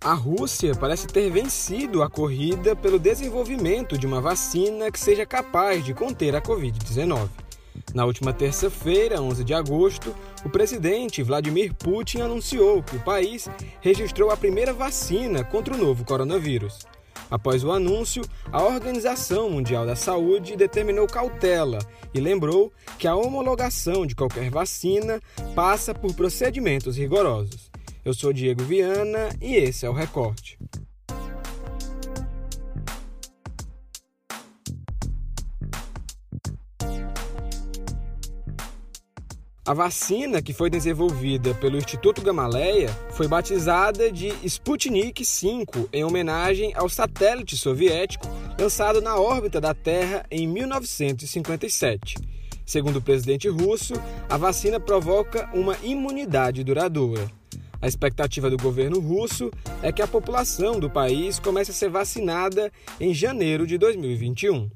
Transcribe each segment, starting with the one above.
A Rússia parece ter vencido a corrida pelo desenvolvimento de uma vacina que seja capaz de conter a Covid-19. Na última terça-feira, 11 de agosto, o presidente Vladimir Putin anunciou que o país registrou a primeira vacina contra o novo coronavírus. Após o anúncio, a Organização Mundial da Saúde determinou cautela e lembrou que a homologação de qualquer vacina passa por procedimentos rigorosos. Eu sou Diego Viana e esse é o Recorte. A vacina que foi desenvolvida pelo Instituto Gamaleya foi batizada de Sputnik V em homenagem ao satélite soviético lançado na órbita da Terra em 1957. Segundo o presidente russo, a vacina provoca uma imunidade duradoura. A expectativa do governo russo é que a população do país comece a ser vacinada em janeiro de 2021.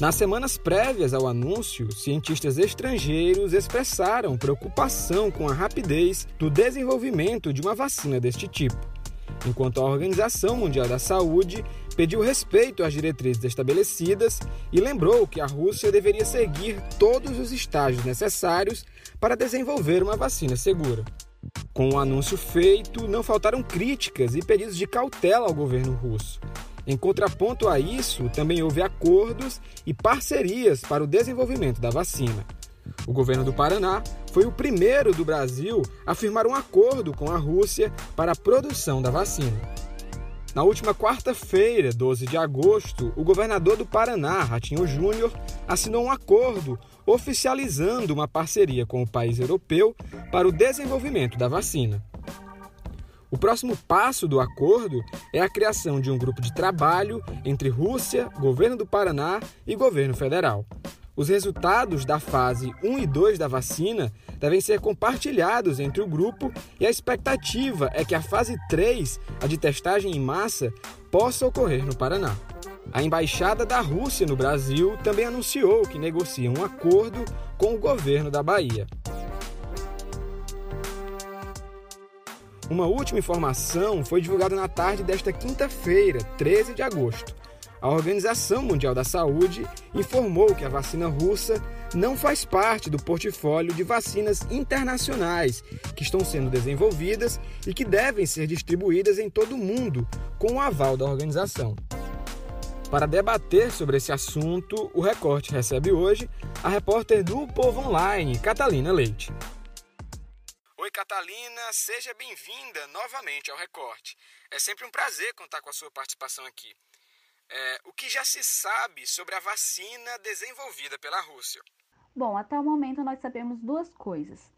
Nas semanas prévias ao anúncio, cientistas estrangeiros expressaram preocupação com a rapidez do desenvolvimento de uma vacina deste tipo, enquanto a Organização Mundial da Saúde pediu respeito às diretrizes estabelecidas e lembrou que a Rússia deveria seguir todos os estágios necessários para desenvolver uma vacina segura. Com o anúncio feito, não faltaram críticas e pedidos de cautela ao governo russo. Em contraponto a isso, também houve acordos e parcerias para o desenvolvimento da vacina. O governo do Paraná foi o primeiro do Brasil a firmar um acordo com a Rússia para a produção da vacina. Na última quarta-feira, 12 de agosto, o governador do Paraná, Ratinho Júnior, assinou um acordo oficializando uma parceria com o país europeu para o desenvolvimento da vacina. O próximo passo do acordo é a criação de um grupo de trabalho entre Rússia, governo do Paraná e governo federal. Os resultados da fase 1 e 2 da vacina devem ser compartilhados entre o grupo e a expectativa é que a fase 3, a de testagem em massa, possa ocorrer no Paraná. A embaixada da Rússia no Brasil também anunciou que negocia um acordo com o governo da Bahia. Uma última informação foi divulgada na tarde desta quinta-feira, 13 de agosto. A Organização Mundial da Saúde informou que a vacina russa não faz parte do portfólio de vacinas internacionais que estão sendo desenvolvidas e que devem ser distribuídas em todo o mundo com o aval da organização. Para debater sobre esse assunto, o Recorte recebe hoje a repórter do Povo Online, Catalina Leite. Oi, Catalina, seja bem-vinda novamente ao Recorte. É sempre um prazer contar com a sua participação aqui. É, o que já se sabe sobre a vacina desenvolvida pela Rússia? Bom, até o momento nós sabemos duas coisas.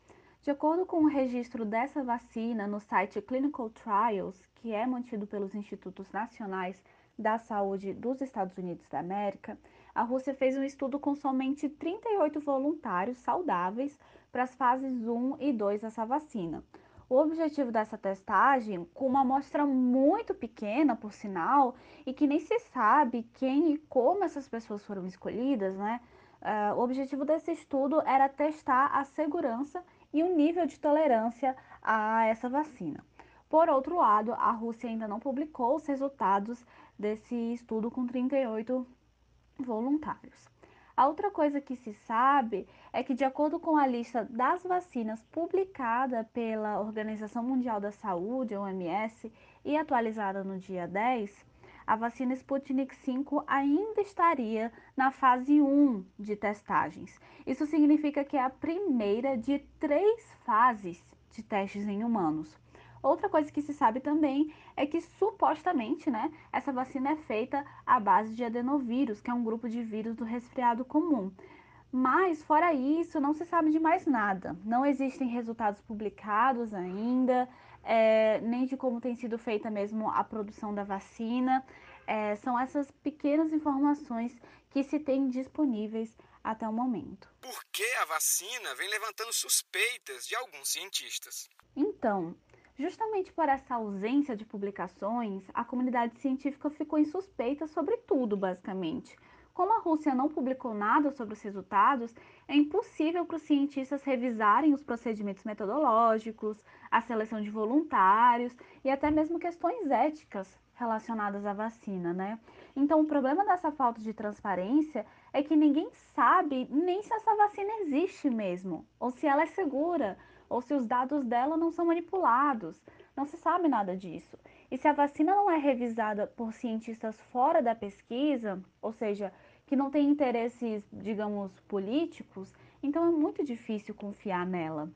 De acordo com o registro dessa vacina no site Clinical Trials, que é mantido pelos institutos nacionais da Saúde dos Estados Unidos da América, a Rússia fez um estudo com somente 38 voluntários saudáveis para as fases 1 e 2 dessa vacina. O objetivo dessa testagem, com uma amostra muito pequena, por sinal, e que nem se sabe quem e como essas pessoas foram escolhidas, né? Uh, o objetivo desse estudo era testar a segurança e o nível de tolerância a essa vacina. Por outro lado, a Rússia ainda não publicou os resultados desse estudo com 38 voluntários. A outra coisa que se sabe é que, de acordo com a lista das vacinas publicada pela Organização Mundial da Saúde, OMS, e atualizada no dia 10, a vacina Sputnik V ainda estaria na fase 1 de testagens. Isso significa que é a primeira de três fases de testes em humanos. Outra coisa que se sabe também é que supostamente, né, essa vacina é feita à base de adenovírus, que é um grupo de vírus do resfriado comum. Mas, fora isso, não se sabe de mais nada. Não existem resultados publicados ainda, é, nem de como tem sido feita mesmo a produção da vacina. É, são essas pequenas informações que se tem disponíveis até o momento. Por que a vacina vem levantando suspeitas de alguns cientistas? Então, Justamente por essa ausência de publicações, a comunidade científica ficou insuspeita sobre tudo, basicamente. como a Rússia não publicou nada sobre os resultados, é impossível para os cientistas revisarem os procedimentos metodológicos, a seleção de voluntários e até mesmo questões éticas relacionadas à vacina, né? Então, o problema dessa falta de transparência é que ninguém sabe nem se essa vacina existe mesmo, ou se ela é segura, ou se os dados dela não são manipulados. Não se sabe nada disso. E se a vacina não é revisada por cientistas fora da pesquisa, ou seja, que não tem interesses, digamos, políticos, então é muito difícil confiar nela.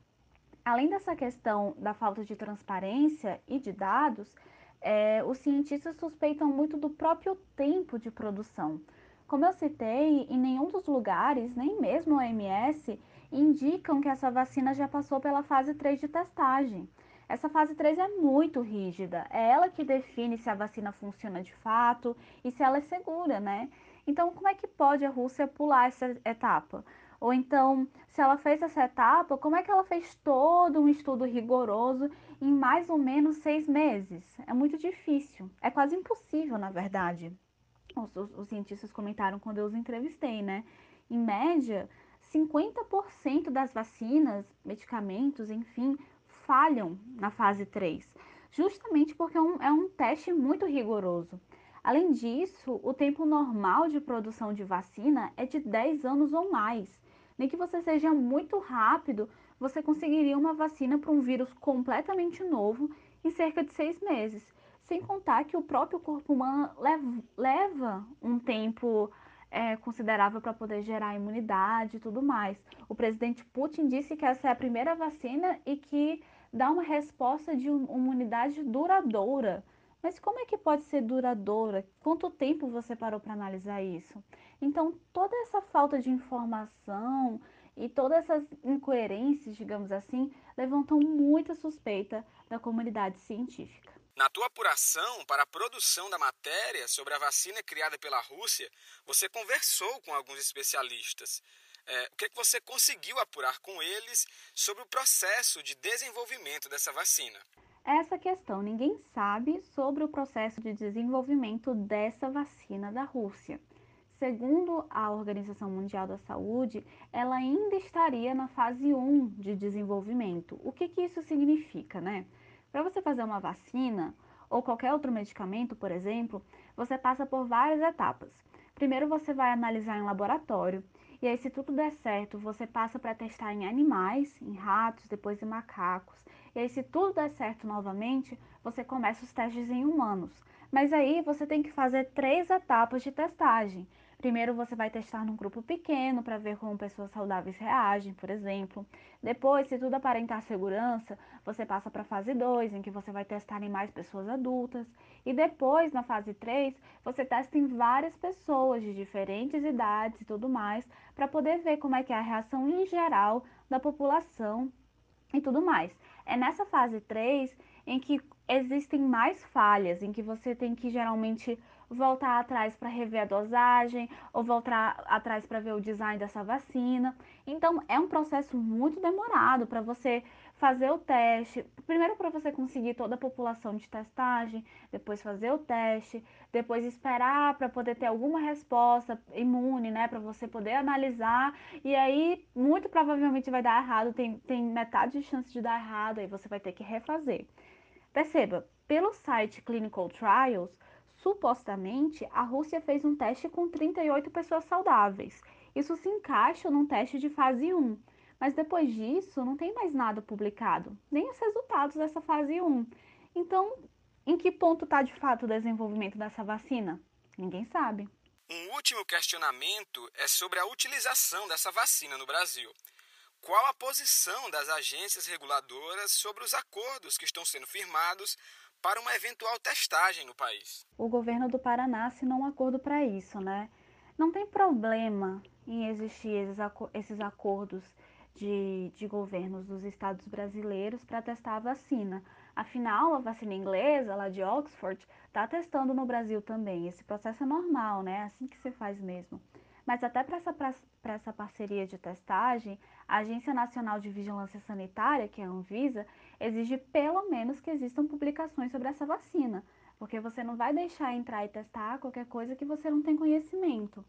Além dessa questão da falta de transparência e de dados, é, os cientistas suspeitam muito do próprio tempo de produção. Como eu citei, em nenhum dos lugares, nem mesmo o OMS, indicam que essa vacina já passou pela fase 3 de testagem. Essa fase 3 é muito rígida, é ela que define se a vacina funciona de fato e se ela é segura, né? Então, como é que pode a Rússia pular essa etapa? Ou então, se ela fez essa etapa, como é que ela fez todo um estudo rigoroso em mais ou menos seis meses? É muito difícil, é quase impossível, na verdade. Os, os, os cientistas comentaram quando eu os entrevistei, né? Em média, 50% das vacinas, medicamentos, enfim, falham na fase 3, justamente porque é um, é um teste muito rigoroso. Além disso, o tempo normal de produção de vacina é de 10 anos ou mais. Nem que você seja muito rápido, você conseguiria uma vacina para um vírus completamente novo em cerca de seis meses. Sem contar que o próprio corpo humano leva, um tempo é, considerável para poder gerar imunidade e tudo mais. O presidente Putin disse que essa é a primeira vacina e que dá uma resposta de imunidade duradoura. Mas como é que pode ser duradoura? Quanto tempo você parou para analisar isso? Então, toda essa falta de informação e todas essas incoerências, digamos assim, levantam muita suspeita da comunidade científica. Na tua apuração para a produção da matéria sobre a vacina criada pela Rússia, você conversou com alguns especialistas. É, o que, é que você conseguiu apurar com eles sobre o processo de desenvolvimento dessa vacina? essa questão. Ninguém sabe sobre o processo de desenvolvimento dessa vacina da Rússia. Segundo a Organização Mundial da Saúde, ela ainda estaria na fase 1 de desenvolvimento. O que, que isso significa, né? Para você fazer uma vacina ou qualquer outro medicamento, por exemplo, você passa por várias etapas. Primeiro você vai analisar em laboratório, e aí se tudo der certo, você passa para testar em animais, em ratos, depois em macacos. E aí, se tudo der certo novamente, você começa os testes em humanos. Mas aí você tem que fazer três etapas de testagem. Primeiro você vai testar num grupo pequeno para ver como pessoas saudáveis reagem, por exemplo. Depois, se tudo aparentar segurança, você passa para a fase 2, em que você vai testar em mais pessoas adultas. E depois, na fase 3, você testa em várias pessoas de diferentes idades e tudo mais, para poder ver como é que é a reação em geral da população e tudo mais. É nessa fase 3 em que existem mais falhas, em que você tem que geralmente voltar atrás para rever a dosagem ou voltar atrás para ver o design dessa vacina. Então, é um processo muito demorado para você fazer o teste. Primeiro, para você conseguir toda a população de testagem, depois fazer o teste, depois esperar para poder ter alguma resposta imune, né, para você poder analisar. E aí, muito provavelmente vai dar errado, tem, tem metade de chance de dar errado, aí você vai ter que refazer. Perceba, pelo site Clinical Trials, supostamente a Rússia fez um teste com 38 pessoas saudáveis. Isso se encaixa num teste de fase 1. Mas depois disso, não tem mais nada publicado, nem os resultados dessa fase 1. Então, em que ponto está de fato o desenvolvimento dessa vacina? Ninguém sabe. Um último questionamento é sobre a utilização dessa vacina no Brasil. Qual a posição das agências reguladoras sobre os acordos que estão sendo firmados para uma eventual testagem no país? O governo do Paraná assinou um acordo para isso, né? Não tem problema em existir esses acordos de, de governos dos estados brasileiros para testar a vacina. Afinal, a vacina inglesa, lá de Oxford, está testando no Brasil também. Esse processo é normal, né? É assim que se faz mesmo. Mas até para essa, essa parceria de testagem, a Agência Nacional de Vigilância Sanitária, que é a Anvisa, exige pelo menos que existam publicações sobre essa vacina, porque você não vai deixar entrar e testar qualquer coisa que você não tem conhecimento.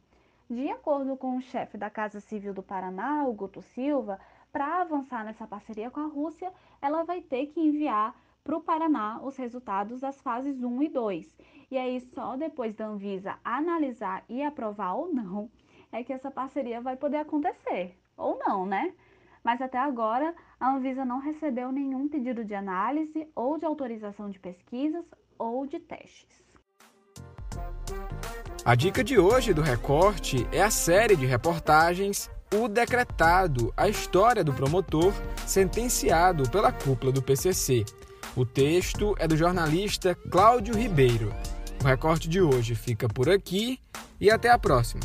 De acordo com o chefe da Casa Civil do Paraná, o Guto Silva, para avançar nessa parceria com a Rússia, ela vai ter que enviar para o Paraná os resultados das fases 1 e 2. E aí, só depois da Anvisa analisar e aprovar ou não, é que essa parceria vai poder acontecer. Ou não, né? Mas até agora, a Anvisa não recebeu nenhum pedido de análise ou de autorização de pesquisas ou de testes. A dica de hoje do Recorte é a série de reportagens O Decretado, a história do promotor sentenciado pela cúpula do PCC. O texto é do jornalista Cláudio Ribeiro. O recorte de hoje fica por aqui e até a próxima.